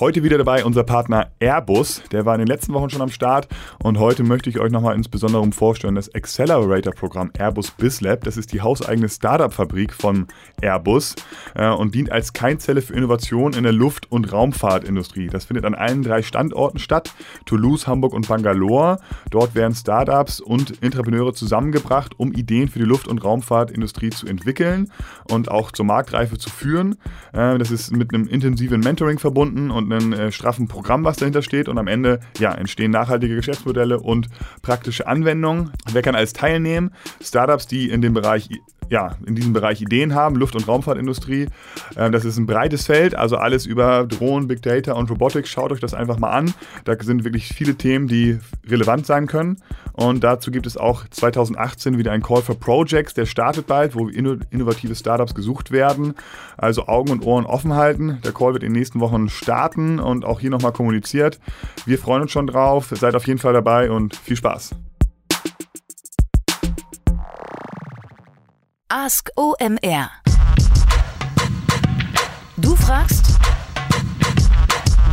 Heute wieder dabei unser Partner Airbus. Der war in den letzten Wochen schon am Start und heute möchte ich euch nochmal insbesondere vorstellen das Accelerator-Programm Airbus BizLab. Das ist die hauseigene Startup-Fabrik von Airbus äh, und dient als Keimzelle für Innovation in der Luft- und Raumfahrtindustrie. Das findet an allen drei Standorten statt: Toulouse, Hamburg und Bangalore. Dort werden Startups und Entrepreneure zusammengebracht, um Ideen für die Luft- und Raumfahrtindustrie zu entwickeln und auch zur Marktreife zu führen. Äh, das ist mit einem intensiven Mentoring verbunden und einem äh, straffen Programm, was dahinter steht. Und am Ende ja, entstehen nachhaltige Geschäftsmodelle und praktische Anwendungen. Wer kann alles teilnehmen? Startups, die in dem Bereich ja, in diesem Bereich Ideen haben, Luft- und Raumfahrtindustrie. Ähm, das ist ein breites Feld, also alles über Drohnen, Big Data und Robotics. Schaut euch das einfach mal an. Da sind wirklich viele Themen, die relevant sein können. Und dazu gibt es auch 2018 wieder ein Call for Projects, der startet bald, wo innovative Startups gesucht werden. Also Augen und Ohren offen halten. Der Call wird in den nächsten Wochen starten und auch hier nochmal kommuniziert. Wir freuen uns schon drauf. Seid auf jeden Fall dabei und viel Spaß. Ask OMR. Du fragst,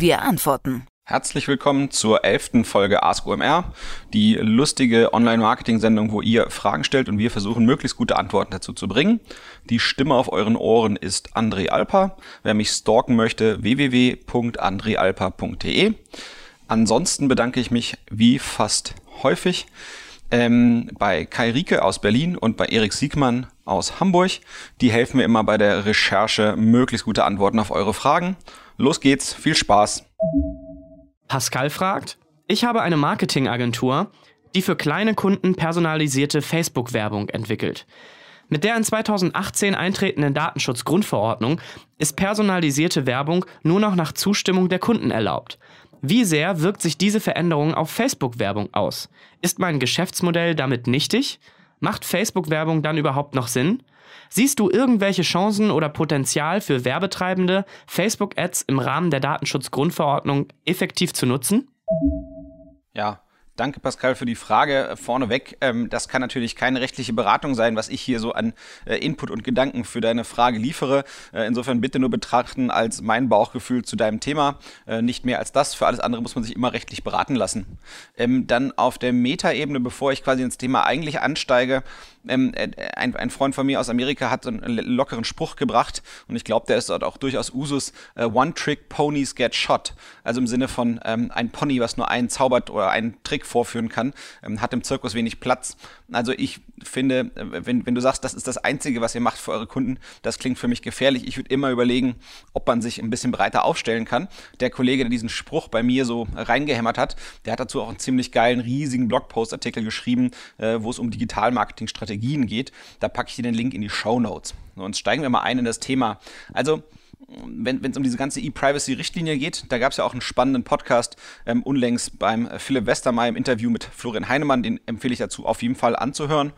wir antworten. Herzlich willkommen zur elften Folge Ask OMR, die lustige Online-Marketing-Sendung, wo ihr Fragen stellt und wir versuchen, möglichst gute Antworten dazu zu bringen. Die Stimme auf euren Ohren ist André Alper. Wer mich stalken möchte, www.andrealper.de. Ansonsten bedanke ich mich wie fast häufig ähm, bei Kai Rieke aus Berlin und bei Erik Siegmann aus Hamburg. Die helfen mir immer bei der Recherche, möglichst gute Antworten auf eure Fragen. Los geht's, viel Spaß. Pascal fragt, ich habe eine Marketingagentur, die für kleine Kunden personalisierte Facebook-Werbung entwickelt. Mit der in 2018 eintretenden Datenschutzgrundverordnung ist personalisierte Werbung nur noch nach Zustimmung der Kunden erlaubt. Wie sehr wirkt sich diese Veränderung auf Facebook-Werbung aus? Ist mein Geschäftsmodell damit nichtig? Macht Facebook-Werbung dann überhaupt noch Sinn? Siehst du irgendwelche Chancen oder Potenzial für Werbetreibende, Facebook-Ads im Rahmen der Datenschutzgrundverordnung effektiv zu nutzen? Ja, Danke, Pascal, für die Frage äh, vorneweg. Ähm, das kann natürlich keine rechtliche Beratung sein, was ich hier so an äh, Input und Gedanken für deine Frage liefere. Äh, insofern bitte nur betrachten als mein Bauchgefühl zu deinem Thema. Nicht mehr als das. Für alles andere muss man sich immer rechtlich beraten lassen. Ähm, dann auf der Metaebene, bevor ich quasi ins Thema eigentlich ansteige, ähm, ein, Freund von mir aus Amerika hat so einen lockeren Spruch gebracht und ich glaube, der ist dort auch durchaus Usus. One-Trick-Ponies get shot. Also im Sinne von ein Pony, was nur einen zaubert oder einen Trick vorführen kann, ähm, hat im Zirkus wenig Platz. Also ich finde, äh, wenn, wenn du sagst, das ist das Einzige, was ihr macht für eure Kunden, das klingt für mich gefährlich. Ich würde immer überlegen, ob man sich ein bisschen breiter aufstellen kann. Der Kollege, der diesen Spruch bei mir so reingehämmert hat, der hat dazu auch einen ziemlich geilen, riesigen Blogpost-Artikel geschrieben, äh, wo es um Digital-Marketing-Strategien geht. Da packe ich dir den Link in die Show Notes. So, und steigen wir mal ein in das Thema. Also, wenn es um diese ganze E-Privacy-Richtlinie geht, da gab es ja auch einen spannenden Podcast ähm, unlängst beim Philipp Westermeier im Interview mit Florian Heinemann, den empfehle ich dazu auf jeden Fall anzuhören.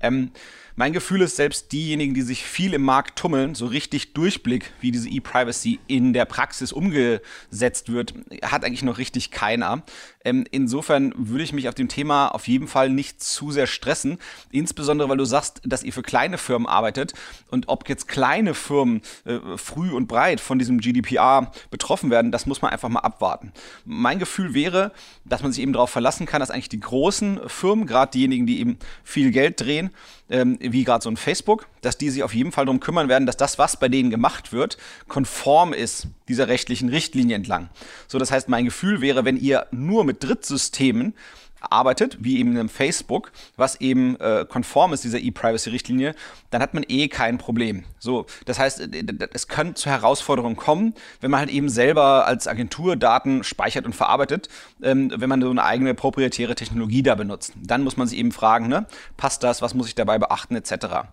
Ähm, mein Gefühl ist, selbst diejenigen, die sich viel im Markt tummeln, so richtig Durchblick, wie diese E-Privacy in der Praxis umgesetzt wird, hat eigentlich noch richtig keiner. Ähm, insofern würde ich mich auf dem Thema auf jeden Fall nicht zu sehr stressen. Insbesondere, weil du sagst, dass ihr für kleine Firmen arbeitet und ob jetzt kleine Firmen äh, früh und breit von diesem GDPR betroffen werden, das muss man einfach mal abwarten. Mein Gefühl wäre, dass man sich eben darauf verlassen kann, dass eigentlich die großen Firmen, gerade diejenigen, die eben viel Geld drehen, ähm, wie gerade so ein Facebook, dass die sich auf jeden Fall darum kümmern werden, dass das, was bei denen gemacht wird, konform ist dieser rechtlichen Richtlinie entlang. So, das heißt, mein Gefühl wäre, wenn ihr nur mit Drittsystemen arbeitet, wie eben in Facebook, was eben äh, konform ist dieser E-Privacy-Richtlinie, dann hat man eh kein Problem. So, das heißt, äh, es kann zu Herausforderungen kommen, wenn man halt eben selber als Agentur Daten speichert und verarbeitet, ähm, wenn man so eine eigene proprietäre Technologie da benutzt. Dann muss man sich eben fragen, ne, passt das, was muss ich dabei beachten, etc.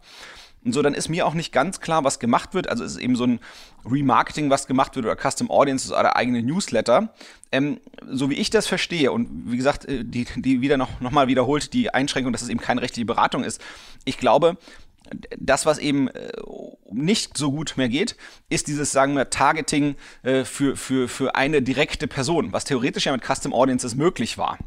Und so, dann ist mir auch nicht ganz klar, was gemacht wird. Also es ist eben so ein Remarketing, was gemacht wird, oder Custom Audiences oder eigene Newsletter. Ähm, so wie ich das verstehe, und wie gesagt, äh, die, die wieder noch, noch mal wiederholt, die Einschränkung, dass es eben keine rechtliche Beratung ist. Ich glaube, das, was eben äh, nicht so gut mehr geht, ist dieses, sagen wir, Targeting äh, für, für, für eine direkte Person, was theoretisch ja mit Custom Audiences möglich war.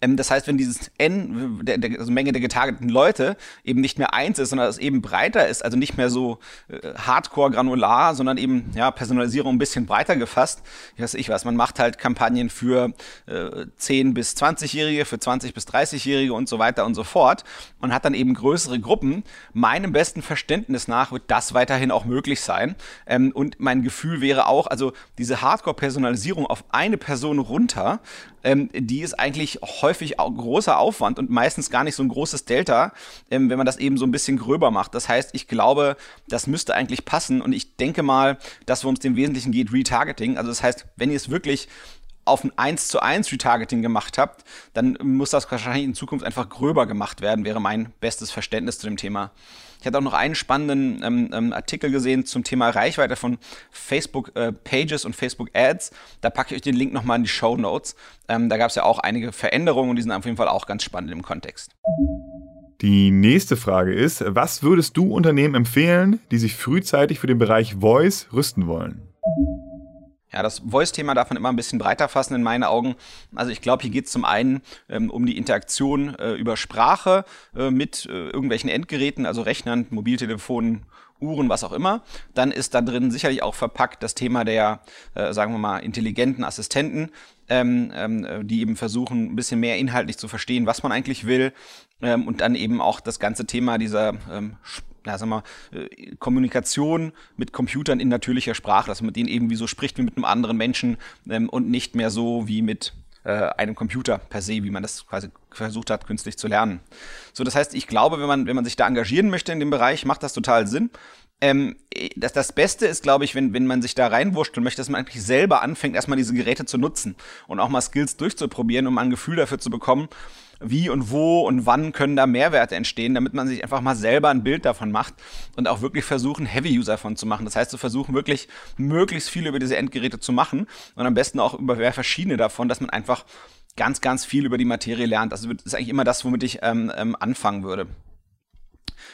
Ähm, das heißt, wenn dieses N, der, der, also Menge der getargeteten Leute, eben nicht mehr eins ist, sondern es eben breiter ist, also nicht mehr so äh, hardcore granular, sondern eben ja, Personalisierung ein bisschen breiter gefasst. Ich weiß ich was, man macht halt Kampagnen für äh, 10 bis 20-Jährige, für 20 bis 30-Jährige und so weiter und so fort und hat dann eben größere Gruppen. Meinem besten Verständnis nach wird das weiterhin auch möglich sein. Ähm, und mein Gefühl wäre auch, also diese Hardcore-Personalisierung auf eine Person runter, ähm, die ist eigentlich häufig auch großer Aufwand und meistens gar nicht so ein großes Delta, ähm, wenn man das eben so ein bisschen gröber macht. Das heißt, ich glaube, das müsste eigentlich passen und ich denke mal, dass worum es im Wesentlichen geht, Retargeting. Also das heißt, wenn ihr es wirklich auf ein 1 zu 1 Retargeting gemacht habt, dann muss das wahrscheinlich in Zukunft einfach gröber gemacht werden, wäre mein bestes Verständnis zu dem Thema. Ich hatte auch noch einen spannenden ähm, ähm, Artikel gesehen zum Thema Reichweite von Facebook äh, Pages und Facebook Ads. Da packe ich euch den Link nochmal in die Show Notes. Ähm, da gab es ja auch einige Veränderungen und die sind auf jeden Fall auch ganz spannend im Kontext. Die nächste Frage ist, was würdest du Unternehmen empfehlen, die sich frühzeitig für den Bereich Voice rüsten wollen? Ja, das Voice-Thema darf man immer ein bisschen breiter fassen in meinen Augen. Also ich glaube, hier geht es zum einen ähm, um die Interaktion äh, über Sprache äh, mit äh, irgendwelchen Endgeräten, also Rechnern, Mobiltelefonen, Uhren, was auch immer. Dann ist da drin sicherlich auch verpackt das Thema der, äh, sagen wir mal, intelligenten Assistenten, ähm, ähm, die eben versuchen, ein bisschen mehr inhaltlich zu verstehen, was man eigentlich will. Ähm, und dann eben auch das ganze Thema dieser ähm, ja, sag mal, äh, Kommunikation mit Computern in natürlicher Sprache, dass man mit denen eben wie so spricht wie mit einem anderen Menschen ähm, und nicht mehr so wie mit äh, einem Computer per se, wie man das quasi versucht hat, künstlich zu lernen. So, das heißt, ich glaube, wenn man, wenn man sich da engagieren möchte in dem Bereich, macht das total Sinn. Ähm, das, das Beste ist, glaube ich, wenn, wenn man sich da reinwurscht und möchte, dass man eigentlich selber anfängt, erstmal diese Geräte zu nutzen und auch mal Skills durchzuprobieren, um ein Gefühl dafür zu bekommen, wie und wo und wann können da Mehrwerte entstehen, damit man sich einfach mal selber ein Bild davon macht und auch wirklich versuchen, Heavy-User davon zu machen. Das heißt, zu versuchen, wirklich möglichst viel über diese Endgeräte zu machen und am besten auch über verschiedene davon, dass man einfach ganz, ganz viel über die Materie lernt. Das ist eigentlich immer das, womit ich ähm, ähm, anfangen würde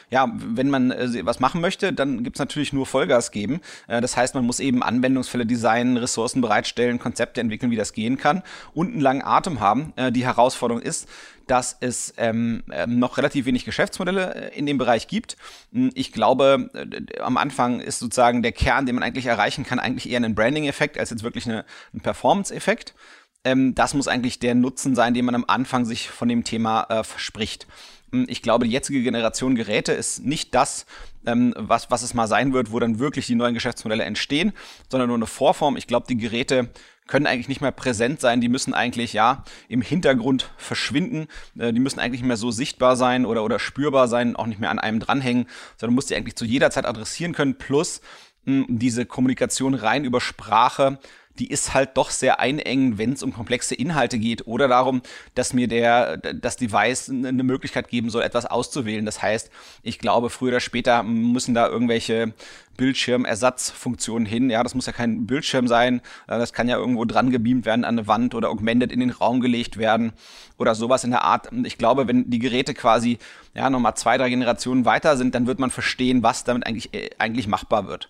ja, wenn man äh, was machen möchte, dann gibt's natürlich nur Vollgas geben. Äh, das heißt, man muss eben Anwendungsfälle designen, Ressourcen bereitstellen, Konzepte entwickeln, wie das gehen kann und einen langen Atem haben. Äh, die Herausforderung ist, dass es ähm, ähm noch relativ wenig Geschäftsmodelle äh, in dem Bereich gibt. Hm, ich glaube, äh, am Anfang ist sozusagen der Kern, den man eigentlich erreichen kann, eigentlich eher ein Branding-Effekt als jetzt wirklich eine, ein Performance-Effekt. Ähm, das muss eigentlich der Nutzen sein, den man am Anfang sich von dem Thema äh, verspricht. Hm, ich glaube, die jetzige Generation Geräte ist nicht das, ähm, was, was es mal sein wird, wo dann wirklich die neuen Geschäftsmodelle entstehen, sondern nur eine Vorform. Ich glaube, die Geräte können eigentlich nicht mehr präsent sein, die müssen eigentlich ja im Hintergrund verschwinden, äh, die müssen eigentlich nicht mehr so sichtbar sein oder, oder spürbar sein, auch nicht mehr an einem dranhängen, sondern muss die eigentlich zu jeder Zeit adressieren können, plus mh, hm, diese Kommunikation rein über Sprache die ist halt doch sehr einengend, wenn es um komplexe Inhalte geht oder darum, dass mir der, das Device eine Möglichkeit geben soll, etwas auszuwählen. Das heißt, ich glaube, früher oder später müssen da irgendwelche Bildschirmersatzfunktionen hin. Ja, das muss ja kein Bildschirm sein. Äh, das kann ja irgendwo dran gebeamt werden an eine Wand oder augmented in den Raum gelegt werden oder sowas in der Art. Ich glaube, wenn die Geräte quasi ja nochmal zwei, drei Generationen weiter sind, dann wird man verstehen, was damit eigentlich, äh, eigentlich machbar wird.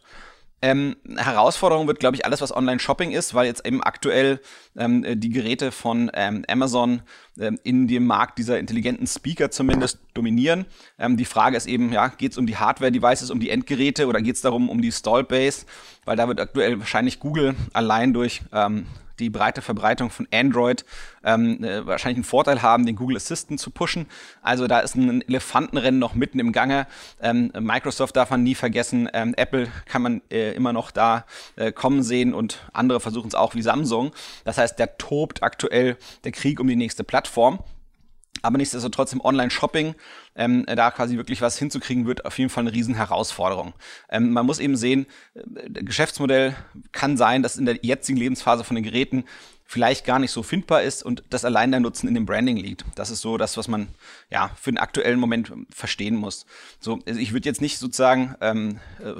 Ähm, Herausforderung wird, glaube ich, alles, was Online-Shopping ist, weil jetzt eben aktuell ähm, die Geräte von ähm, Amazon ähm, in dem Markt dieser intelligenten Speaker zumindest dominieren. Ähm, die Frage ist eben, ja, geht es um die Hardware-Devices, um die Endgeräte oder geht es darum, um die Stall-Base? Weil da wird aktuell wahrscheinlich Google allein durch ähm, die breite Verbreitung von Android ähm, äh, wahrscheinlich einen Vorteil haben, den Google Assistant zu pushen. Also da ist ein Elefantenrennen noch mitten im Gange. Ähm, Microsoft darf man nie vergessen, ähm, Apple kann man äh, immer noch da äh, kommen sehen und andere versuchen es auch wie Samsung. Das heißt, der tobt aktuell der Krieg um die nächste Plattform. Aber nichtsdestotrotz im Online-Shopping ähm, da quasi wirklich was hinzukriegen, wird auf jeden Fall eine Riesenherausforderung. Ähm, man muss eben sehen, äh, Geschäftsmodell kann sein, dass in der jetzigen Lebensphase von den Geräten vielleicht gar nicht so findbar ist und das allein der Nutzen in dem Branding liegt. Das ist so das, was man ja für den aktuellen Moment verstehen muss. So, also ich würde jetzt nicht sozusagen ähm, äh,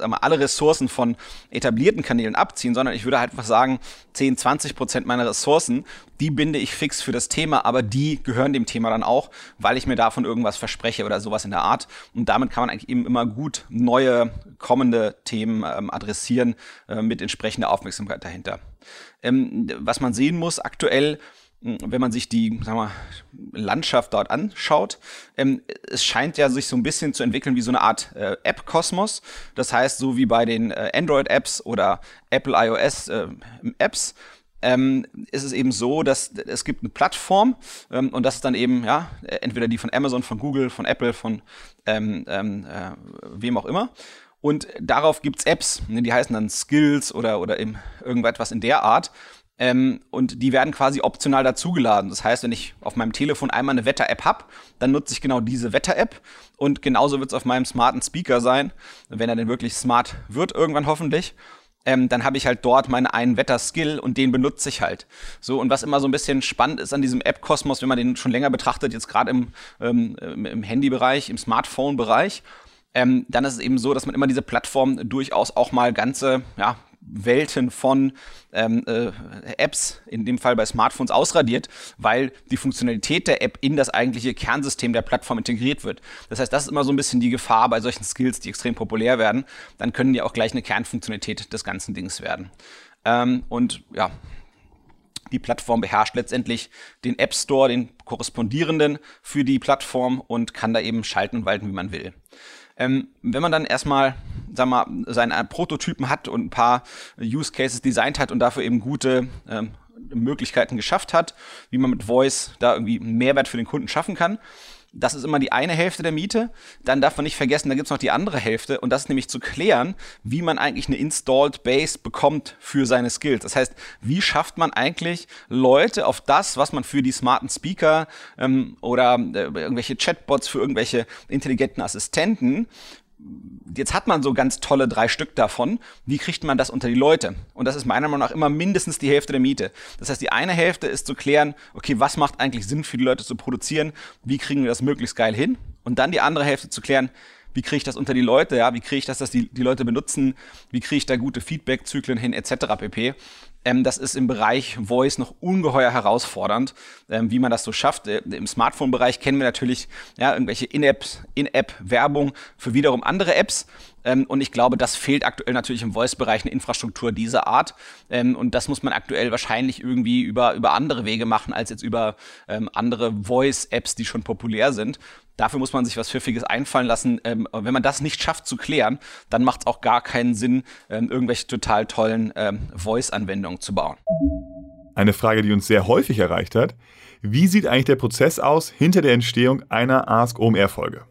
alle Ressourcen von etablierten Kanälen abziehen, sondern ich würde halt einfach sagen, 10, 20 Prozent meiner Ressourcen, die binde ich fix für das Thema, aber die gehören dem Thema dann auch, weil ich mir davon irgendwas verspreche oder sowas in der Art. Und damit kann man eigentlich eben immer gut neue kommende Themen ähm, adressieren äh, mit entsprechender Aufmerksamkeit dahinter. Ähm, was man sehen muss, aktuell wenn man sich die sagen wir, Landschaft dort anschaut, ähm, es scheint ja sich so ein bisschen zu entwickeln wie so eine Art äh, App-Kosmos. Das heißt, so wie bei den äh, Android-Apps oder Apple iOS-Apps, äh, ähm, ist es eben so, dass es gibt eine Plattform ähm, und das ist dann eben, ja, entweder die von Amazon, von Google, von Apple, von ähm, ähm äh, wem auch immer. Und darauf gibt's Apps, ne, die heißen dann Skills oder, oder eben irgendetwas in der Art. Ähm, und die werden quasi optional dazugeladen. Das heißt, wenn ich auf meinem Telefon einmal eine Wetter-App hab, dann nutze ich genau diese Wetter-App. Und genauso wird es auf meinem smarten Speaker sein, wenn er denn wirklich smart wird, irgendwann hoffentlich. Ähm, dann habe ich halt dort meinen einen Wetter-Skill und den benutze ich halt. So, und was immer so ein bisschen spannend ist an diesem App-Kosmos, wenn man den schon länger betrachtet, jetzt gerade im, ähm, im Handy-Bereich, im Smartphone-Bereich, ähm, dann ist es eben so, dass man immer diese Plattform durchaus auch mal ganze ja, Welten von ähm, äh, Apps, in dem Fall bei Smartphones, ausradiert, weil die Funktionalität der App in das eigentliche Kernsystem der Plattform integriert wird. Das heißt, das ist immer so ein bisschen die Gefahr bei solchen Skills, die extrem populär werden. Dann können die auch gleich eine Kernfunktionalität des ganzen Dings werden. Ähm, und ja, die Plattform beherrscht letztendlich den App Store, den korrespondierenden für die Plattform und kann da eben schalten und walten, wie man will. Ähm, wenn man dann erstmal, sag mal, seine Prototypen hat und ein paar Use Cases designt hat und dafür eben gute ähm, Möglichkeiten geschafft hat, wie man mit Voice da irgendwie Mehrwert für den Kunden schaffen kann, das ist immer die eine Hälfte der Miete. Dann darf man nicht vergessen, da gibt es noch die andere Hälfte und das ist nämlich zu klären, wie man eigentlich eine Installed Base bekommt für seine Skills. Das heißt, wie schafft man eigentlich Leute auf das, was man für die smarten Speaker ähm, oder äh, irgendwelche Chatbots für irgendwelche intelligenten Assistenten jetzt hat man so ganz tolle drei Stück davon. Wie kriegt man das unter die Leute? Und das ist meiner Meinung nach immer mindestens die Hälfte der Miete. Das heißt, die eine Hälfte ist zu klären, okay, was macht eigentlich Sinn für die Leute zu produzieren? Wie kriegen wir das möglichst geil hin? Und dann die andere Hälfte zu klären, wie kriege ich das unter die Leute, ja, wie kriege ich das, dass die, die Leute benutzen, wie kriege ich da gute Feedback-Zyklen hin, etc. pp. Ähm, das ist im Bereich Voice noch ungeheuer herausfordernd, ähm, wie man das so schafft. Äh, Im Smartphone-Bereich kennen wir natürlich ja, irgendwelche In-App-Werbung für wiederum andere Apps. Ähm, und ich glaube, das fehlt aktuell natürlich im Voice-Bereich eine Infrastruktur dieser Art. Ähm, und das muss man aktuell wahrscheinlich irgendwie über, über andere Wege machen, als jetzt über ähm, andere Voice-Apps, die schon populär sind. Dafür muss man sich was Pfiffiges einfallen lassen. Ähm, wenn man das nicht schafft zu klären, dann macht es auch gar keinen Sinn, ähm, irgendwelche total tollen ähm, Voice-Anwendungen zu bauen. Eine Frage, die uns sehr häufig erreicht hat. Wie sieht eigentlich der Prozess aus hinter der Entstehung einer Ask OMR-Folge?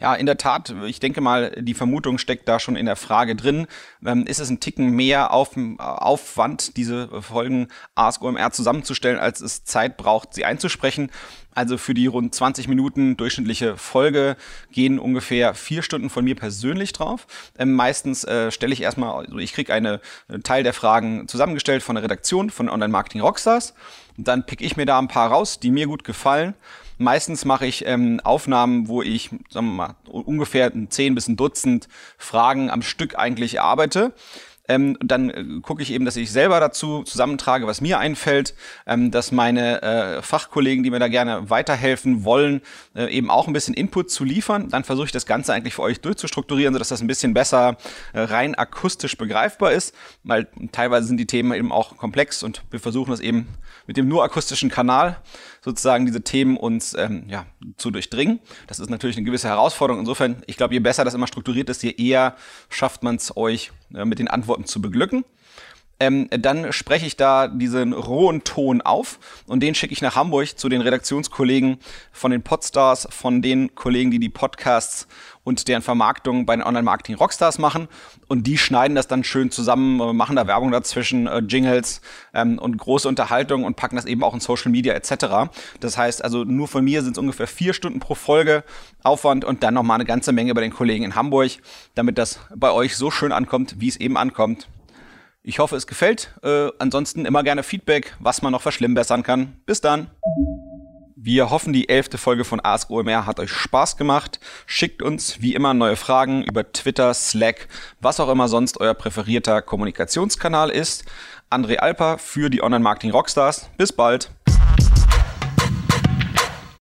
Ja, in der Tat, ich denke mal, die Vermutung steckt da schon in der Frage drin. Ähm, ist es ein Ticken mehr auf, Aufwand, diese Folgen Ask OMR zusammenzustellen, als es Zeit braucht, sie einzusprechen? Also für die rund 20 Minuten durchschnittliche Folge gehen ungefähr vier Stunden von mir persönlich drauf. Ähm, meistens äh, stelle ich erstmal, also ich kriege eine äh, Teil der Fragen zusammengestellt von der Redaktion von Online Marketing Rockstars. Und dann pick ich mir da ein paar raus, die mir gut gefallen. Meistens mache ich ähm, Aufnahmen, wo ich sagen wir mal, ungefähr ein 10 bis ein Dutzend Fragen am Stück eigentlich erarbeite. Ähm, dann äh, gucke ich eben, dass ich selber dazu zusammentrage, was mir einfällt, ähm, dass meine äh, Fachkollegen, die mir da gerne weiterhelfen wollen, äh, eben auch ein bisschen Input zu liefern. Dann versuche ich das Ganze eigentlich für euch durchzustrukturieren, sodass das ein bisschen besser äh, rein akustisch begreifbar ist, weil teilweise sind die Themen eben auch komplex und wir versuchen das eben mit dem nur akustischen Kanal sozusagen diese Themen uns ähm, ja, zu durchdringen. Das ist natürlich eine gewisse Herausforderung. Insofern, ich glaube, je besser das immer strukturiert ist, je eher schafft man es euch äh, mit den Antworten zu beglücken. Ähm, dann spreche ich da diesen rohen Ton auf und den schicke ich nach Hamburg zu den Redaktionskollegen von den Podstars, von den Kollegen, die die Podcasts und deren Vermarktung bei den Online-Marketing Rockstars machen. Und die schneiden das dann schön zusammen, äh, machen da Werbung dazwischen, äh, Jingles ähm, und große Unterhaltung und packen das eben auch in Social Media etc. Das heißt also, nur von mir sind es ungefähr vier Stunden pro Folge Aufwand und dann nochmal eine ganze Menge bei den Kollegen in Hamburg, damit das bei euch so schön ankommt, wie es eben ankommt. Ich hoffe, es gefällt. Äh, ansonsten immer gerne Feedback, was man noch verschlimmbessern kann. Bis dann. Wir hoffen, die elfte Folge von Ask OMR hat euch Spaß gemacht. Schickt uns wie immer neue Fragen über Twitter, Slack, was auch immer sonst euer präferierter Kommunikationskanal ist. André Alper für die Online-Marketing Rockstars. Bis bald.